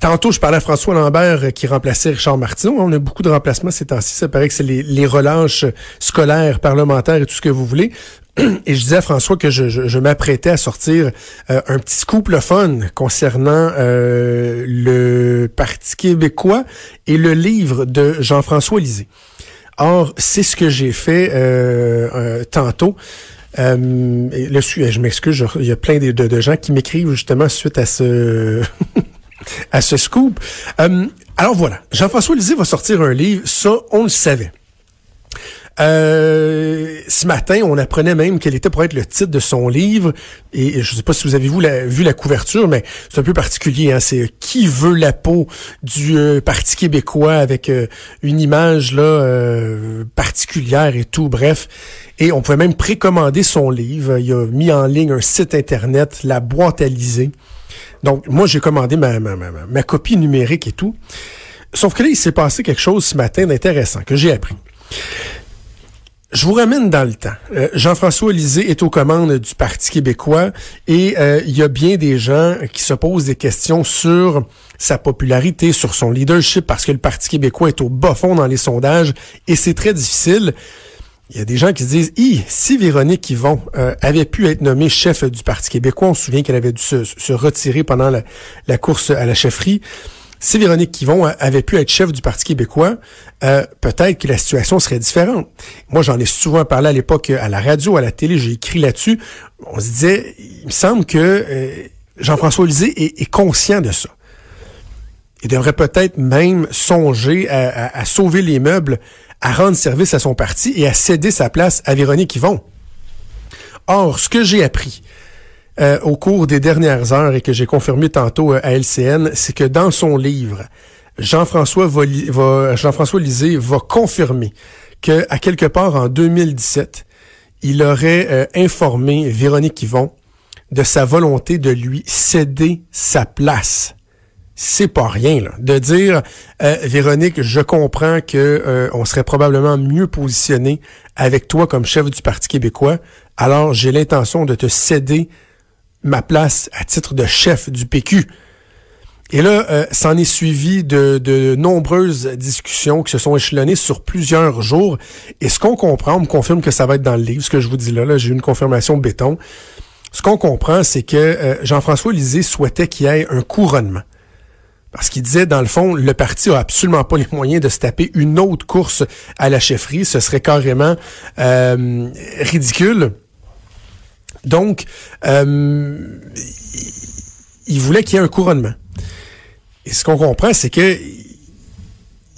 tantôt, je parlais à François Lambert euh, qui remplaçait Richard Martineau. On a beaucoup de remplacements ces temps-ci. Ça paraît que c'est les, relâches scolaires, parlementaires et tout ce que vous voulez. Et je disais à François que je, m'apprêtais à sortir euh, un petit scoop le fun concernant euh, le Parti québécois et le livre de Jean-François Lisée. Or, c'est ce que j'ai fait euh, tantôt. Euh, je m'excuse, il y a plein de, gens qui m'écrivent justement suite à ce à ce scoop. alors voilà, Jean-François Lisée va sortir un livre, ça on le savait. Euh, ce matin, on apprenait même quel était pour être le titre de son livre. Et je ne sais pas si vous avez vu la, couverture, mais c'est un peu particulier. Hein? C'est Qui veut la peau du euh, Parti québécois avec euh, une image là particulière et tout. Bref. Et on pouvait même précommander son livre. Il a mis en ligne un site Internet, la boîte à liser. Donc, moi, j'ai commandé ma, ma, ma, ma copie numérique et tout. Sauf que là, il s'est passé quelque chose ce matin d'intéressant que j'ai appris. Je vous ramène dans le temps. Euh, Jean-François Lisée est aux commandes du Parti québécois et euh, il y a bien des gens qui se posent des questions sur sa popularité, sur son leadership, parce que le Parti québécois est au bas fond dans les sondages et c'est très difficile. Il y a des gens qui se disent, si Véronique Yvon euh, avait pu être nommée chef du Parti québécois, on se souvient qu'elle avait dû se, retirer pendant la, la course à la chefferie, si Véronique Quivon avait pu être chef du Parti québécois, euh, peut-être que la situation serait différente. Moi, j'en ai souvent parlé à l'époque à la radio, à la télé, j'ai écrit là-dessus. On se disait, il me semble que euh, Jean-François Lisée est, conscient de ça. Il devrait peut-être même songer à, sauver les meubles, à rendre service à son parti et à céder sa place à Véronique Yvon. Or, ce que j'ai appris, euh, au cours des dernières heures et que j'ai confirmé tantôt euh, à LCN, c'est que dans son livre, Jean-François va, Jean-François Lisée va confirmer que à quelque part en 2017, il aurait euh, informé Véronique Yvon de sa volonté de lui céder sa place. C'est pas rien là, de dire Véronique, je comprends que on serait probablement mieux positionné avec toi comme chef du Parti québécois. Alors j'ai l'intention de te céder ma place à titre de chef du PQ. Et là, euh, s'en est suivi de, de, nombreuses discussions qui se sont échelonnées sur plusieurs jours. Et ce qu'on comprend, on me confirme que ça va être dans le livre, ce que je vous dis là, là j'ai une confirmation béton. Ce qu'on comprend, c'est que euh, Jean-François Lisée souhaitait qu'il y ait un couronnement. Parce qu'il disait, dans le fond, le parti a absolument pas les moyens de se taper une autre course à la chefferie. Ce serait carrément euh, ridicule. Donc, euh, il voulait qu'il y ait un couronnement. Et ce qu'on comprend, c'est que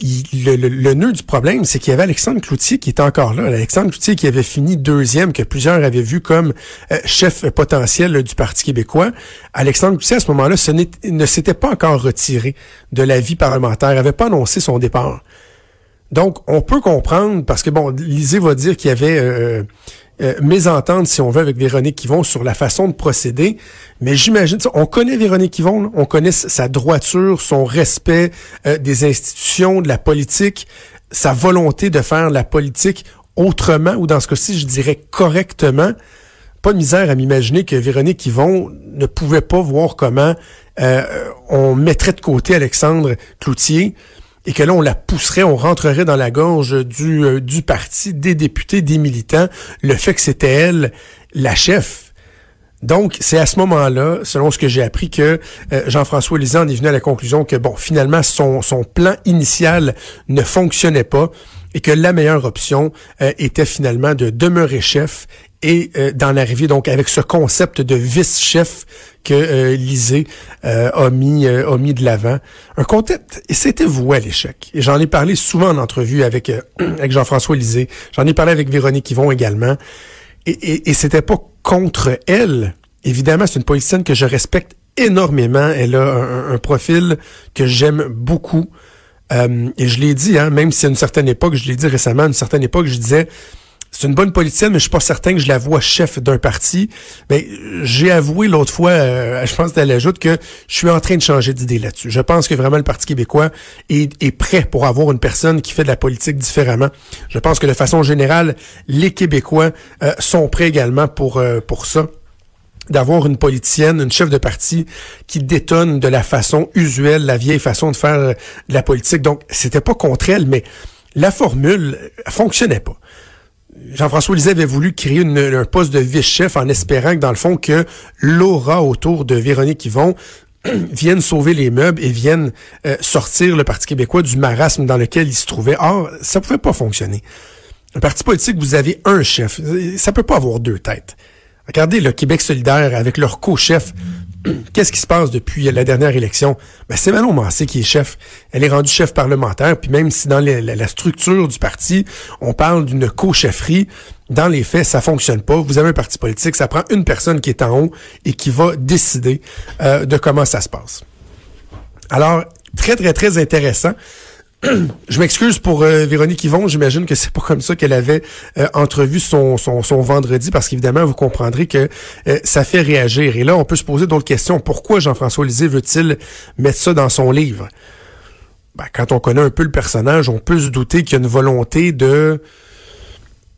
le, nœud du problème, c'est qu'il y avait Alexandre Cloutier qui était encore là. Alexandre Cloutier qui avait fini deuxième, que plusieurs avaient vu comme euh, chef potentiel du Parti québécois. Alexandre Cloutier, à ce moment-là, ne s'était pas encore retiré de la vie parlementaire, n'avait pas annoncé son départ. Donc, on peut comprendre, parce que, bon, Lisée va dire qu'il y avait... Euh, euh, mésentente, si on veut, avec Véronique Yvon sur la façon de procéder. Mais j'imagine, on connaît Véronique Yvon, on connaît sa droiture, son respect euh, des institutions, de la politique, sa volonté de faire la politique autrement, ou dans ce cas-ci, je dirais correctement. Pas de misère à m'imaginer que Véronique Yvon ne pouvait pas voir comment euh, on mettrait de côté Alexandre Cloutier et que là, on la pousserait, on rentrerait dans la gorge du, euh, du parti, des députés, des militants, le fait que c'était elle la chef. Donc, c'est à ce moment-là, selon ce que j'ai appris, que euh, Jean-François Lisan est venu à la conclusion que, bon, finalement, son, son plan initial ne fonctionnait pas et que la meilleure option euh, était finalement de demeurer chef et euh, d'en arriver donc avec ce concept de vice-chef que euh, Lisée euh, a mis a mis de l'avant. Un concept et c'était voué à l'échec. Et j'en ai parlé souvent en entrevue avec avec Jean-François Lisée. J'en ai parlé avec Véronique Yvon également. Et, et, et c'était pas contre elle. Évidemment, c'est une politicienne que je respecte énormément. Elle a un, un profil que j'aime beaucoup. et je l'ai dit, hein, même si à une certaine époque, je l'ai dit récemment, à une certaine époque, je disais c'est une bonne politicienne, mais je suis pas certain que je la vois chef d'un parti. Mais j'ai avoué l'autre fois, euh, je pense qu'elle ajoute que je suis en train de changer d'idée là-dessus. Je pense que vraiment le Parti québécois est, prêt pour avoir une personne qui fait de la politique différemment. Je pense que de façon générale, les Québécois euh, sont prêts également pour, euh, pour ça. d'avoir une politicienne, une chef de parti qui détonne de la façon usuelle, la vieille façon de faire de la politique. Donc, c'était pas contre elle, mais la formule fonctionnait pas. Jean-François Lisée avait voulu créer un poste de vice-chef en espérant que, dans le fond, que l'aura autour de Véronique Yvon vienne sauver les meubles et vienne euh, sortir le Parti québécois du marasme dans lequel il se trouvait. Or, ça pouvait pas fonctionner. Un parti politique, vous avez un chef. Ça peut pas avoir deux têtes. Regardez le Québec solidaire avec leur co-chef. Qu'est-ce qui se passe depuis la dernière élection? Ben, c'est Manon Massé qui est chef. Elle est rendue chef parlementaire, puis même si dans la, structure du parti, on parle d'une co-chefferie, dans les faits, ça fonctionne pas. Vous avez un parti politique, ça prend une personne qui est en haut et qui va décider euh, de comment ça se passe. Alors, très, très, très intéressant. je m'excuse pour euh, Véronique Yvon. J'imagine que c'est pas comme ça qu'elle avait euh, entrevu son, vendredi, parce qu'évidemment, vous comprendrez que euh, ça fait réagir. Et là, on peut se poser d'autres questions. Pourquoi Jean-François Lisée veut-il mettre ça dans son livre? Ben, quand on connaît un peu le personnage, on peut se douter qu'il y a une volonté de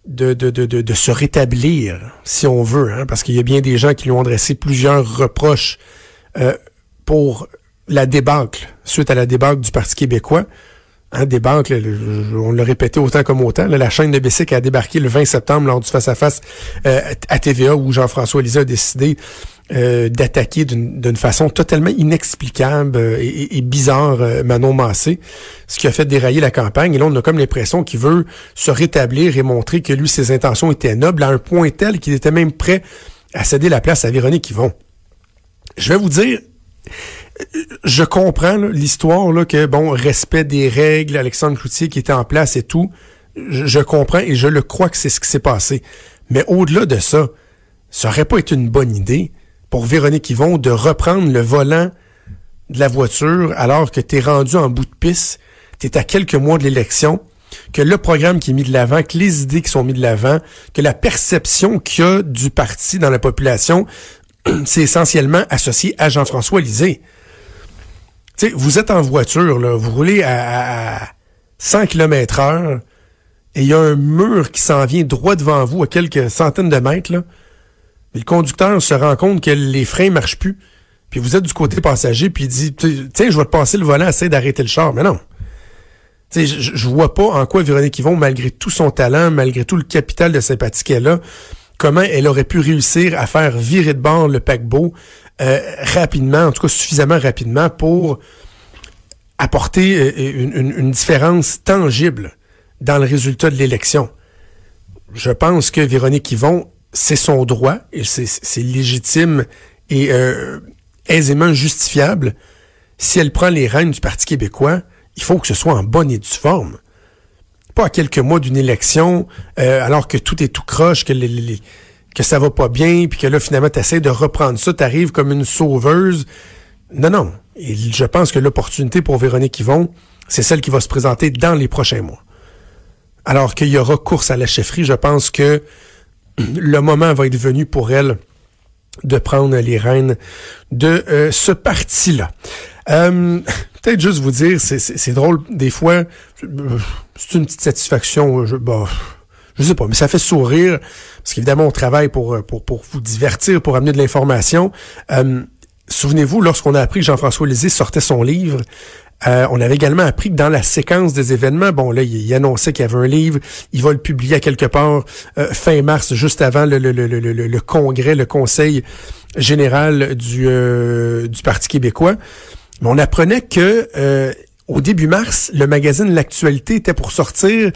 de, de, de, de, se rétablir, si on veut, hein, parce qu'il y a bien des gens qui lui ont adressé plusieurs reproches pour la débâcle, suite à la débâcle du Parti québécois hein, des banques, on l'a répété autant comme autant. la chaîne de Bessic a débarqué le 20 septembre lors du face-à-face euh, à TVA où Jean-François Lisée a décidé euh, d'attaquer d'une façon totalement inexplicable euh, et, bizarre Manon Massé, ce qui a fait dérailler la campagne. Et là, on a comme l'impression qu'il veut se rétablir et montrer que lui, ses intentions étaient nobles à un point tel qu'il était même prêt à céder la place à Véronique Yvon. Je vais vous dire, je comprends l'histoire là que bon respect des règles, Alexandre Cloutier qui était en place et tout. Je, comprends et je le crois que c'est ce qui s'est passé. Mais au-delà de ça, ça aurait pas été une bonne idée pour Véronique Yvon de reprendre le volant de la voiture alors que tu es rendu en bout de piste, tu es à quelques mois de l'élection, que le programme qui est mis de l'avant, que les idées qui sont mises de l'avant, que la perception qu'il y a du parti dans la population, c'est essentiellement associé à Jean-François Lisée vous êtes en voiture, là, vous roulez à, 100 km heure et il y a un mur qui s'en vient droit devant vous à quelques centaines de mètres. Là. le conducteur se rend compte que les freins marchent plus. Puis vous êtes du côté passager, puis il dit Tiens, je vais te passer le volant, essaye d'arrêter le char. Mais non. Je, je vois pas en quoi Véronique Yvon, malgré tout son talent, malgré tout le capital de sympathie qu'elle a, comment elle aurait pu réussir à faire virer de bord le paquebot euh, rapidement, en tout cas suffisamment rapidement pour apporter euh, une, différence tangible dans le résultat de l'élection. Je pense que Véronique Yvon, c'est son droit c'est légitime et euh, aisément justifiable. Si elle prend les rênes du Parti québécois, il faut que ce soit en bonne et due forme. Pas à quelques mois d'une élection, alors que tout est tout croche, que les, que ça va pas bien, puis que là, finalement, tu essaies de reprendre ça, tu arrives comme une sauveuse. Non, non. Et je pense que l'opportunité pour Véronique Yvon, c'est celle qui va se présenter dans les prochains mois. Alors qu'il y aura course à la chefferie, je pense que le moment va être venu pour elle de prendre les rênes de euh, ce parti-là. Euh, Peut-être juste vous dire, c'est drôle, des fois, c'est une petite satisfaction. Je, bah, je sais pas, mais ça fait sourire, parce qu'évidemment, on travaille pour, euh, pour, pour vous divertir, pour amener de l'information. Euh, souvenez-vous, lorsqu'on a appris que Jean-François Lisée sortait son livre, euh, on avait également appris que dans la séquence des événements, bon là, il, annonçait qu'il y avait un livre, il va le publier à quelque part fin mars, juste avant le, le, le, le, congrès, le conseil général du, du Parti québécois. On apprenait que au début mars, le magazine L'actualité était pour sortir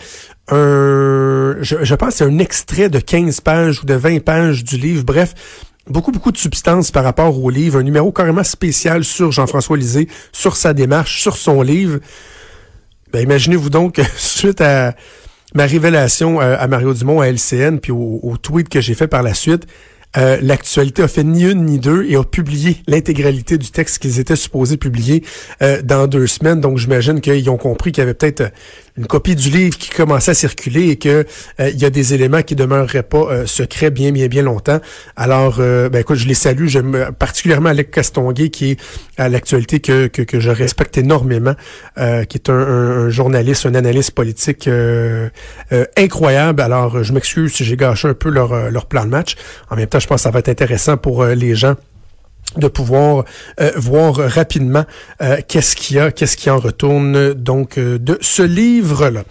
un, je, je pense un extrait de 15 pages ou de 20 pages du livre. Bref, beaucoup, beaucoup de substance par rapport au livre. Un numéro carrément spécial sur Jean-François Lisée, sur sa démarche, sur son livre. Ben, imaginez-vous donc, suite à ma révélation à, Mario Dumont à LCN, puis au, au tweet que j'ai fait par la suite, euh, l'actualité a fait ni une ni deux et a publié l'intégralité du texte qu'ils étaient supposés publier euh, dans deux semaines. Donc j'imagine qu'ils ont compris qu'il y avait peut-être une copie du livre qui commençait à circuler et que il y a des éléments qui demeureraient pas secrets bien, bien, bien longtemps. Alors, ben écoute, je les salue. J'aime particulièrement Alec Castonguay, qui est à l'actualité que, que, que, je respecte énormément, qui est un, un, journaliste, un analyste politique incroyable. Alors, je m'excuse si j'ai gâché un peu leur, leur plan de match. En même temps, je pense que ça va être intéressant pour les gens de pouvoir euh, voir rapidement euh, qu'est-ce qu'il y a, qu'est-ce qui en retourne donc euh, de ce livre-là.